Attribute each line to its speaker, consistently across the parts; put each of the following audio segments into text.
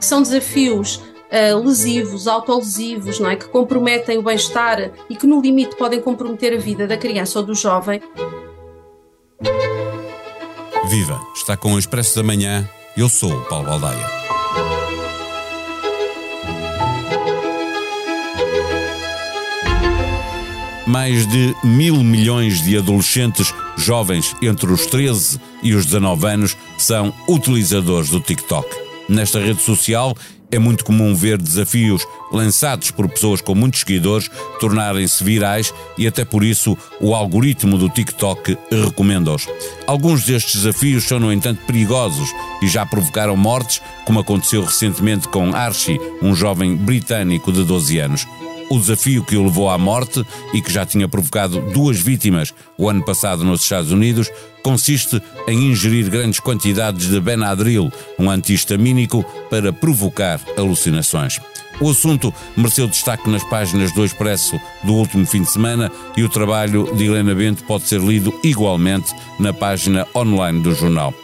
Speaker 1: São desafios uh, lesivos, autolesivos, não é? que comprometem o bem-estar e que, no limite, podem comprometer a vida da criança ou do jovem.
Speaker 2: Viva! Está com o Expresso da Manhã. Eu sou o Paulo Baldaia. mais de mil milhões de adolescentes jovens entre os 13 e os 19 anos são utilizadores do TikTok. Nesta rede social é muito comum ver desafios lançados por pessoas com muitos seguidores tornarem-se virais e até por isso o algoritmo do TikTok recomenda-os. Alguns destes desafios são, no entanto, perigosos e já provocaram mortes, como aconteceu recentemente com Archie, um jovem britânico de 12 anos o desafio que o levou à morte e que já tinha provocado duas vítimas o ano passado nos Estados Unidos, consiste em ingerir grandes quantidades de Benadryl, um antihistamínico, para provocar alucinações. O assunto mereceu destaque nas páginas do Expresso do último fim de semana e o trabalho de Helena Bento pode ser lido igualmente na página online do jornal.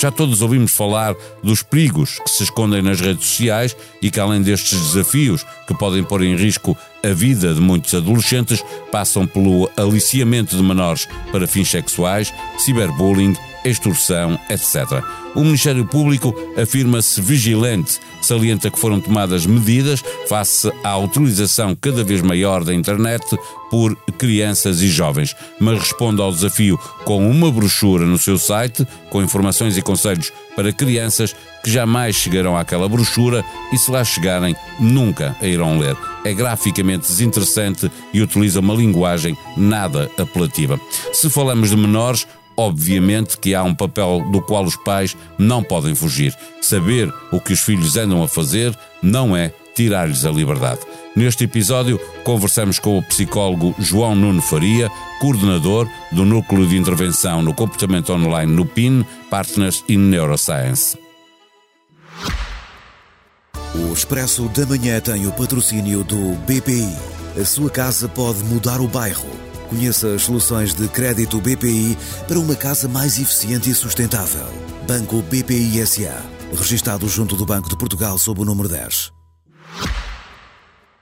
Speaker 2: Já todos ouvimos falar dos perigos que se escondem nas redes sociais e que, além destes desafios que podem pôr em risco a vida de muitos adolescentes, passam pelo aliciamento de menores para fins sexuais, ciberbullying, extorsão, etc. O Ministério Público afirma-se vigilante, salienta que foram tomadas medidas face à utilização cada vez maior da internet por crianças e jovens, mas responde ao desafio com uma brochura no seu site com informações e conselhos para crianças que jamais chegarão àquela brochura e, se lá chegarem, nunca a irão ler. É graficamente desinteressante e utiliza uma linguagem nada apelativa. Se falamos de menores, Obviamente que há um papel do qual os pais não podem fugir. Saber o que os filhos andam a fazer não é tirar-lhes a liberdade. Neste episódio, conversamos com o psicólogo João Nuno Faria, coordenador do Núcleo de Intervenção no Comportamento Online no PIN, Partners in Neuroscience.
Speaker 3: O Expresso da Manhã tem o patrocínio do BPI. A sua casa pode mudar o bairro. Conheça as soluções de crédito BPI para uma casa mais eficiente e sustentável. Banco BPI SA. Registado junto do Banco de Portugal sob o número 10.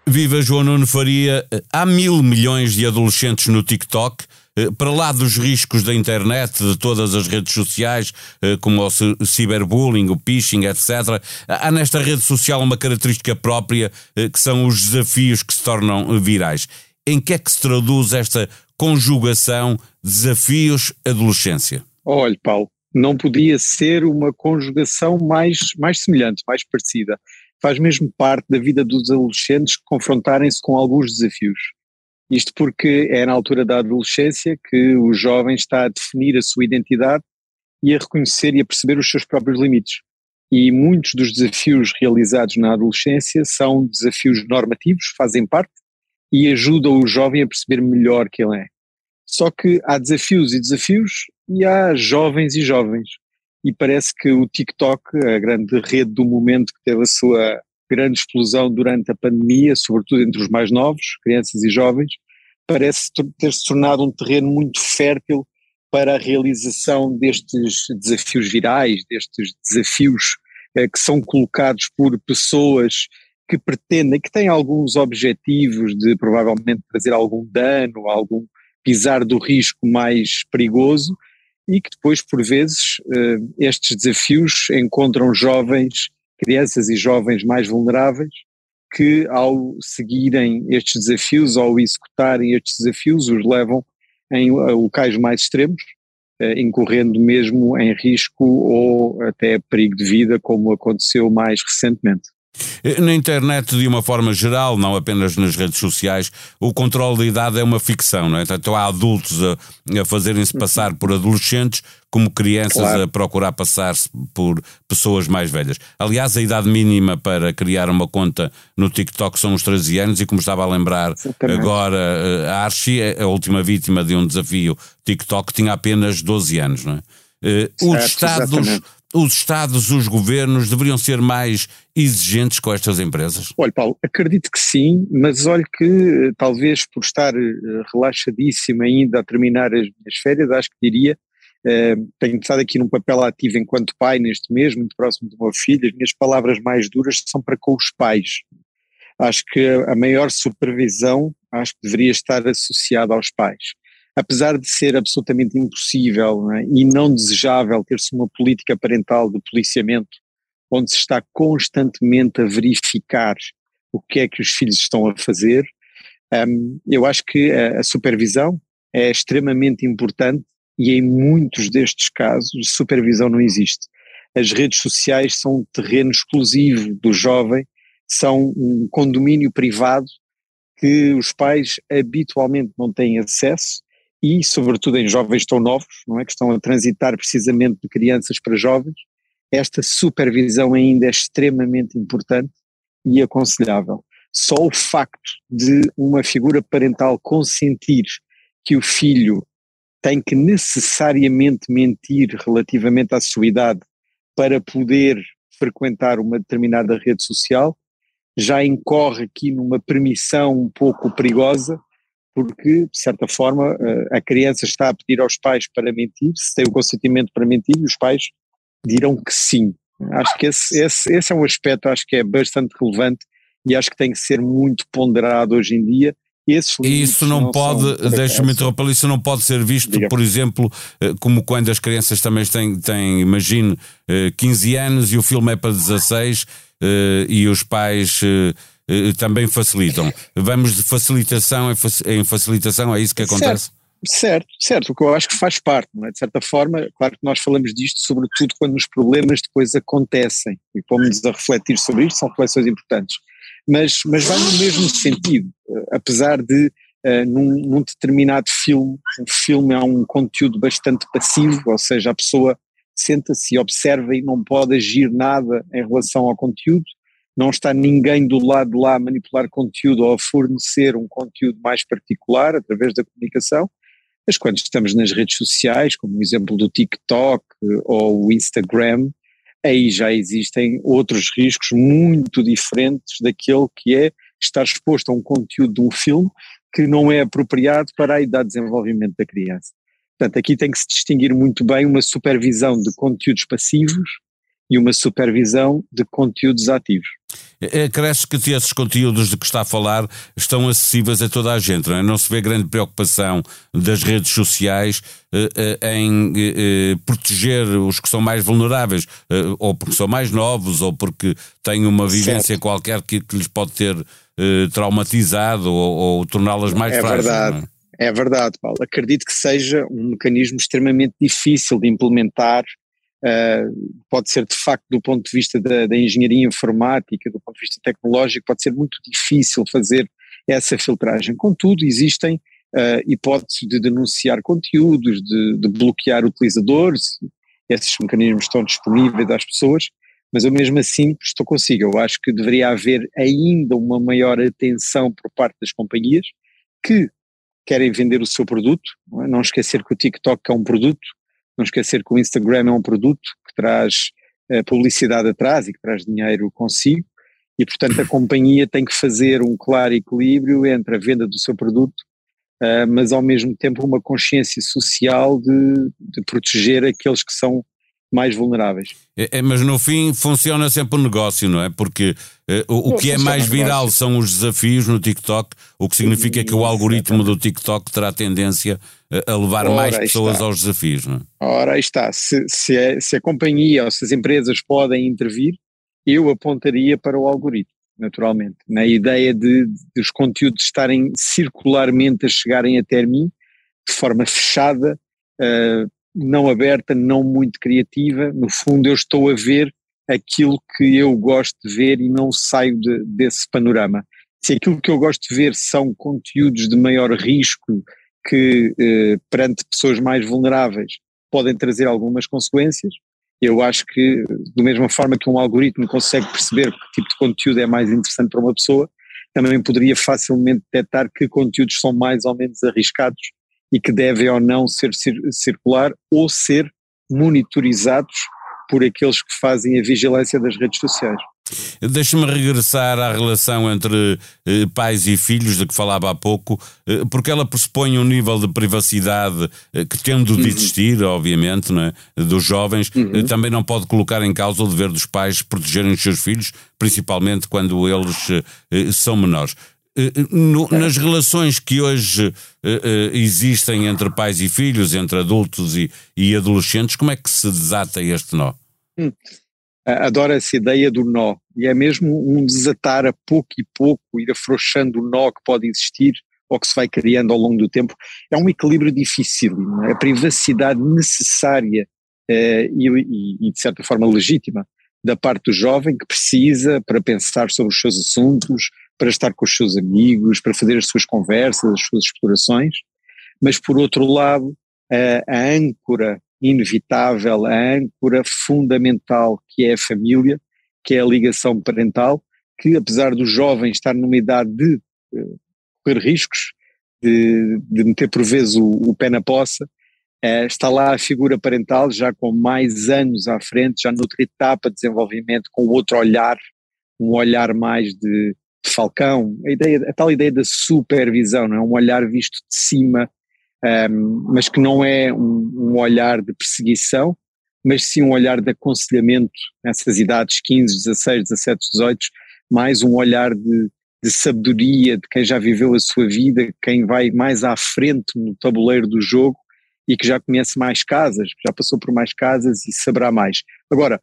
Speaker 2: Viva João Nuno Faria. Há mil milhões de adolescentes no TikTok. Eh, para lá dos riscos da internet, de todas as redes sociais, eh, como o ciberbullying, o phishing, etc., há nesta rede social uma característica própria eh, que são os desafios que se tornam virais em que é que se traduz esta conjugação desafios-adolescência?
Speaker 4: Olha, Paulo, não podia ser uma conjugação mais, mais semelhante, mais parecida. Faz mesmo parte da vida dos adolescentes confrontarem-se com alguns desafios. Isto porque é na altura da adolescência que o jovem está a definir a sua identidade e a reconhecer e a perceber os seus próprios limites. E muitos dos desafios realizados na adolescência são desafios normativos, fazem parte, e ajuda o jovem a perceber melhor quem ele é. Só que há desafios e desafios e há jovens e jovens. E parece que o TikTok, a grande rede do momento que teve a sua grande explosão durante a pandemia, sobretudo entre os mais novos, crianças e jovens, parece ter se tornado um terreno muito fértil para a realização destes desafios virais, destes desafios eh, que são colocados por pessoas que pretendem, que têm alguns objetivos de provavelmente trazer algum dano, algum pisar do risco mais perigoso e que depois, por vezes, eh, estes desafios encontram jovens, crianças e jovens mais vulneráveis que, ao seguirem estes desafios, ao executarem estes desafios, os levam em locais mais extremos, eh, incorrendo mesmo em risco ou até perigo de vida, como aconteceu mais recentemente.
Speaker 2: Na internet, de uma forma geral, não apenas nas redes sociais, o controle da idade é uma ficção, não é? Então há adultos a, a fazerem-se passar por adolescentes, como crianças claro. a procurar passar-se por pessoas mais velhas. Aliás, a idade mínima para criar uma conta no TikTok são os 13 anos, e como estava a lembrar Exatamente. agora, eh, a Archie, a última vítima de um desafio TikTok, tinha apenas 12 anos, não é? Eh, os Estados. Os Estados, os governos deveriam ser mais exigentes com estas empresas?
Speaker 4: Olha, Paulo, acredito que sim, mas olha que eh, talvez por estar eh, relaxadíssimo ainda a terminar as minhas férias, acho que diria Uh, tenho estado aqui num papel ativo enquanto pai neste mês, muito próximo do meu filho. As minhas palavras mais duras são para com os pais. Acho que a maior supervisão acho que deveria estar associada aos pais. Apesar de ser absolutamente impossível né, e não desejável ter-se uma política parental de policiamento, onde se está constantemente a verificar o que é que os filhos estão a fazer, um, eu acho que a, a supervisão é extremamente importante e em muitos destes casos supervisão não existe. As redes sociais são um terreno exclusivo do jovem, são um condomínio privado que os pais habitualmente não têm acesso e, sobretudo em jovens tão novos, não é, que estão a transitar precisamente de crianças para jovens, esta supervisão ainda é extremamente importante e aconselhável. Só o facto de uma figura parental consentir que o filho tem que necessariamente mentir relativamente à sua idade para poder frequentar uma determinada rede social, já incorre aqui numa permissão um pouco perigosa, porque, de certa forma, eh, a criança está a pedir aos pais para mentir, se tem o consentimento para mentir, e os pais dirão que sim. Acho que esse, esse, esse é um aspecto, acho que é bastante relevante e acho que tem que ser muito ponderado hoje em dia.
Speaker 2: Esses e isso não, não pode, deixa-me interromper, isso não pode ser visto, Diga. por exemplo, eh, como quando as crianças também têm, têm, imagino, 15 eh, anos e o filme é para 16 eh, e os pais também facilitam. Vamos de facilitação em facilitação, é isso que acontece?
Speaker 4: Certo. Certo, certo, o que eu acho que faz parte, é? de certa forma, claro que nós falamos disto sobretudo quando os problemas depois acontecem e pomos-nos a refletir sobre isto, são reflexões importantes, mas, mas vai no mesmo sentido, eh, apesar de uh, num, num, determinado filme, um filme é um conteúdo bastante passivo, ou seja, a pessoa senta-se e observa e não pode agir nada em relação ao conteúdo, não está ninguém do lado lá a manipular conteúdo ou a fornecer um conteúdo mais particular através da comunicação, mas quando estamos nas redes sociais, como o exemplo do TikTok ou o Instagram, aí já existem outros riscos muito diferentes daquele que é estar exposto a um conteúdo de um filme que não é apropriado para a idade de desenvolvimento da criança. Portanto, aqui tem que se distinguir muito bem uma supervisão de conteúdos passivos e uma supervisão de conteúdos ativos.
Speaker 2: Acresce é, é, que esses conteúdos de que está a falar estão acessíveis a toda a gente, não, é? não se vê grande preocupação das redes sociais eh, eh, em eh, proteger os que são mais vulneráveis, ou porque são mais novos, ou porque têm uma vivência certo. qualquer que, que, lhes pode ter traumatizado ou, ou torná-las mais
Speaker 4: é
Speaker 2: frágeis.
Speaker 4: Verdade. É verdade, Paulo. Acredito que seja um mecanismo extremamente difícil de implementar Uh, pode ser de facto do ponto de vista da, da, engenharia informática, do ponto de vista tecnológico, pode ser muito difícil fazer essa filtragem. Contudo, existem uh, hipóteses de denunciar conteúdos, de, de, bloquear utilizadores, esses mecanismos estão disponíveis às pessoas, mas eu mesmo assim estou consigo. Eu acho que deveria haver ainda uma maior atenção por parte das companhias que querem vender o seu produto, não, é? não esquecer que o TikTok é um produto, não esquecer que o Instagram é um produto que traz uh, publicidade atrás e que traz dinheiro consigo, e portanto a companhia tem que fazer um claro equilíbrio entre a venda do seu produto, uh, mas ao mesmo tempo uma consciência social de, de proteger aqueles que são mais vulneráveis.
Speaker 2: É, é, mas no fim funciona sempre o um negócio, não é? Porque eh, o, o que é mais viral são os desafios no TikTok, o que significa que o algoritmo do TikTok terá tendência a levar Ora, mais pessoas está. aos desafios, não é?
Speaker 4: Ora, aí está. Se, se, a, se a companhia ou se as empresas podem intervir, eu apontaria para o algoritmo, naturalmente. Na ideia de, de os conteúdos estarem circularmente a chegarem até mim, de forma fechada, uh, não aberta, não muito criativa. No fundo, eu estou a ver aquilo que eu gosto de ver e não saio de, desse panorama. Se aquilo que eu gosto de ver são conteúdos de maior risco que, eh, perante pessoas mais vulneráveis, podem trazer algumas consequências, eu acho que, da mesma forma que um algoritmo consegue perceber que tipo de conteúdo é mais interessante para uma pessoa, também poderia facilmente detectar que conteúdos são mais ou menos arriscados e que devem ou não ser circular ou ser monitorizados por aqueles que fazem a vigilância das redes sociais.
Speaker 2: Deixa-me regressar à relação entre eh, pais e filhos, de que falava há pouco, eh, porque ela pressupõe um nível de privacidade eh, que, tendo de uhum. existir, obviamente, é, dos jovens, uhum. Eh, também não pode colocar em causa o dever dos pais protegerem os seus filhos, principalmente quando eles eh, são menores. Eh, no, nas relações que hoje existem entre pais e filhos, entre adultos e, e adolescentes, como é que se desata este nó? Hum
Speaker 4: adoro essa ideia do nó, e é mesmo um desatar a pouco e pouco, ir afrouxando o nó que pode existir ou que se vai criando ao longo do tempo. É um equilíbrio difícil, é? a privacidade necessária eh, e, e, e, de certa forma legítima da parte do jovem que precisa para pensar sobre os seus assuntos, para estar com os seus amigos, para fazer as suas conversas, as suas explorações, mas por outro lado, a âncora inevitável, a âncora fundamental que é a família, que é a ligação parental, que apesar do jovem estar numa idade de uh, correr riscos, de, de, meter por vezes o, o pé na poça, uh, está lá a figura parental já com mais anos à frente, já noutra etapa de desenvolvimento, com outro olhar, um olhar mais de, de falcão, a, ideia, a tal ideia da supervisão, não é? um olhar visto de cima, um, mas que não é um, um, olhar de perseguição, mas sim um olhar de aconselhamento nessas idades 15, 16, 17, 18, mais um olhar de, de sabedoria de quem já viveu a sua vida, quem vai mais à frente no tabuleiro do jogo e que já conhece mais casas, já passou por mais casas e saberá mais. Agora,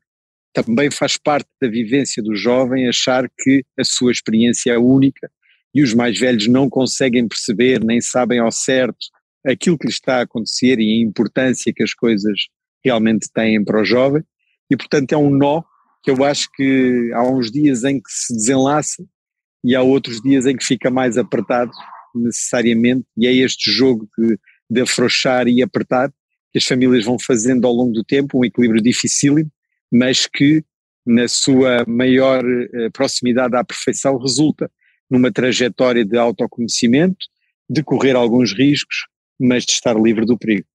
Speaker 4: também faz parte da vivência do jovem achar que a sua experiência é única e os mais velhos não conseguem perceber, nem sabem ao certo aquilo que lhe está a acontecer e a importância que as coisas realmente têm para o jovem, e portanto é um nó que eu acho que há uns dias em que se desenlaça e há outros dias em que fica mais apertado necessariamente, e é este jogo de, de afrouxar e apertar que as famílias vão fazendo ao longo do tempo, um equilíbrio dificílimo, mas que na sua maior eh, proximidade à perfeição resulta numa trajetória de autoconhecimento, de correr alguns riscos, mas de estar livre do perigo.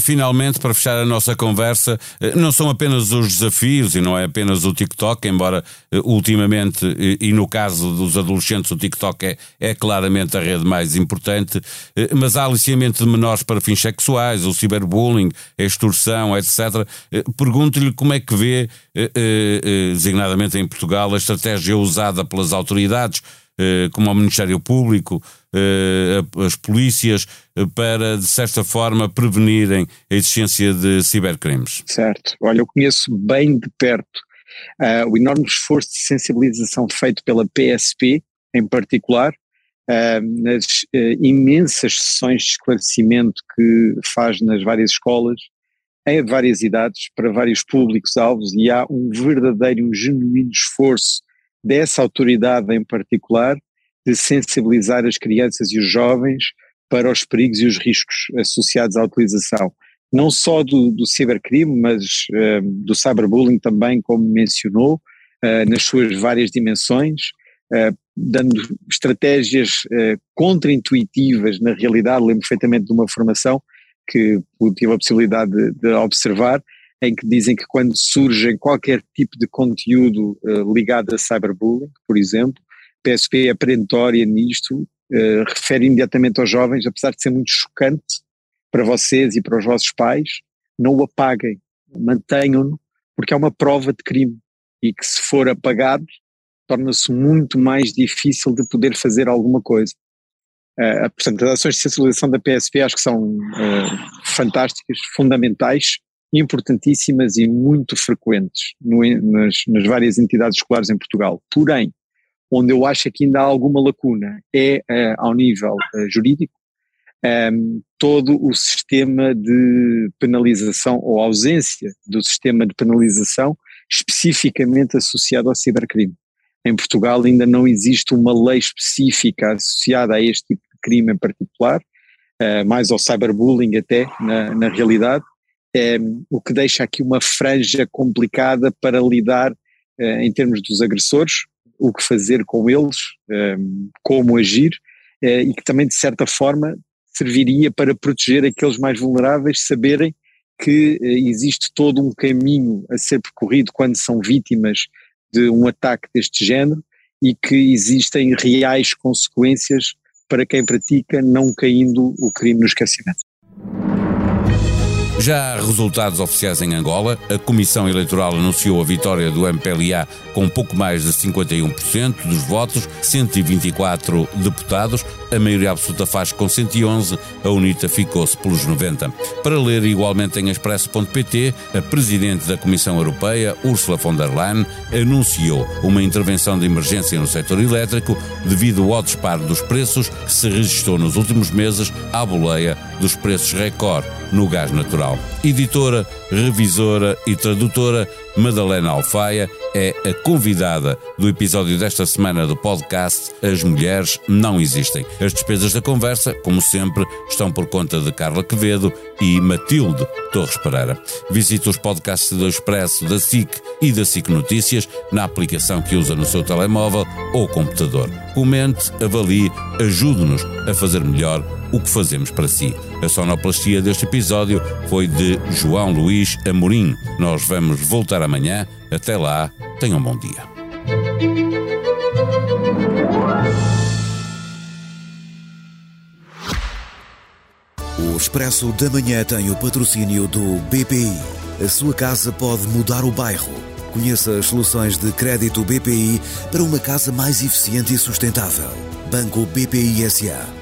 Speaker 2: Finalmente, para fechar a nossa conversa, eh, não são apenas os desafios e não é apenas o TikTok, embora eh, ultimamente, e no caso dos adolescentes, o TikTok é, é claramente a rede mais importante, eh, mas há aliciamento de menores para fins sexuais, o ciberbullying, a extorsão, etc. Pergunto-lhe como é que vê, designadamente em Portugal, a estratégia usada pelas autoridades eh, como ao Ministério Público, eh, as polícias, eh, para, de certa forma, prevenirem a existência de cibercrimes?
Speaker 4: Certo. Olha, eu conheço bem de perto uh, o enorme esforço de sensibilização feito pela PSP, em particular, uh, nas uh, imensas sessões de esclarecimento que faz nas várias escolas, em várias idades, para vários públicos-alvos, e há um verdadeiro, um genuíno esforço dessa autoridade em particular de sensibilizar as crianças e os jovens para os perigos e os riscos associados à utilização, não só do, do cibercrime, mas uh, do cyberbullying também, como mencionou, uh, nas suas várias dimensões, uh, dando estratégias contra-intuitivas na realidade. Lembro perfeitamente de uma formação que tive a possibilidade de, de observar, em que dizem que quando surge qualquer tipo de conteúdo uh, ligado a cyberbullying, por exemplo, PSP é perentória nisto, uh, refere imediatamente aos jovens, apesar de ser muito chocante para vocês e para os vossos pais, não o apaguem, mantenham-no, porque é uma prova de crime e que se for apagado torna-se muito mais difícil de poder fazer alguma coisa. Uh, portanto, as ações de sensibilização da PSP acho que são uh, fantásticas, fundamentais, importantíssimas e muito frequentes no, nas, nas várias entidades escolares em Portugal. Porém, onde eu acho que ainda há alguma lacuna é uh, ao nível uh, jurídico, um, ehm, todo o sistema de penalização ou ausência do sistema de penalização especificamente associado ao cibercrime. Em Portugal ainda não existe uma lei específica associada a este tipo de crime em particular, uh, mais ao cyberbullying até, na, na realidade, é, o que deixa aqui uma franja complicada para lidar é, em termos dos agressores, o que fazer com eles, é, como agir, e que também de certa forma serviria para proteger aqueles mais vulneráveis, saberem que eh, existe todo um caminho a ser percorrido quando são vítimas de um ataque deste género e que existem reais consequências para quem pratica, não caindo o crime no esquecimento.
Speaker 2: Já há resultados oficiais em Angola. A Comissão Eleitoral anunciou a vitória do MPLA com pouco mais de 51% dos votos, 124 deputados. A maioria absoluta faz com 111, a UNITA ficou-se pelos 90. Para ler igualmente em expresso.pt, a Presidente da Comissão Europeia, Ursula von der Leyen, anunciou uma intervenção de emergência no setor elétrico devido ao disparo dos preços que se registrou nos últimos meses à boleia dos preços recorde no gás natural. Editora, revisora e tradutora, Madalena Alfaia é a convidada do episódio desta semana do podcast As Mulheres Não Existem. As despesas da conversa, como sempre, estão por conta de Carla Quevedo e Matilde Torres Pereira. Visite os podcasts do Expresso, da SIC e da SIC Notícias na aplicação que usa no seu telemóvel ou computador. Comente, avalie, ajude-nos a fazer melhor o que fazemos para si. A sonoplastia deste episódio foi de João Luís Amorim. Nós vamos voltar amanhã. Até lá, tenham um bom dia.
Speaker 3: O Expresso da Manhã tem o patrocínio do BPI. A sua casa pode mudar o bairro. Conheça as soluções de crédito BPI para uma casa mais eficiente e sustentável. Banco BPI SA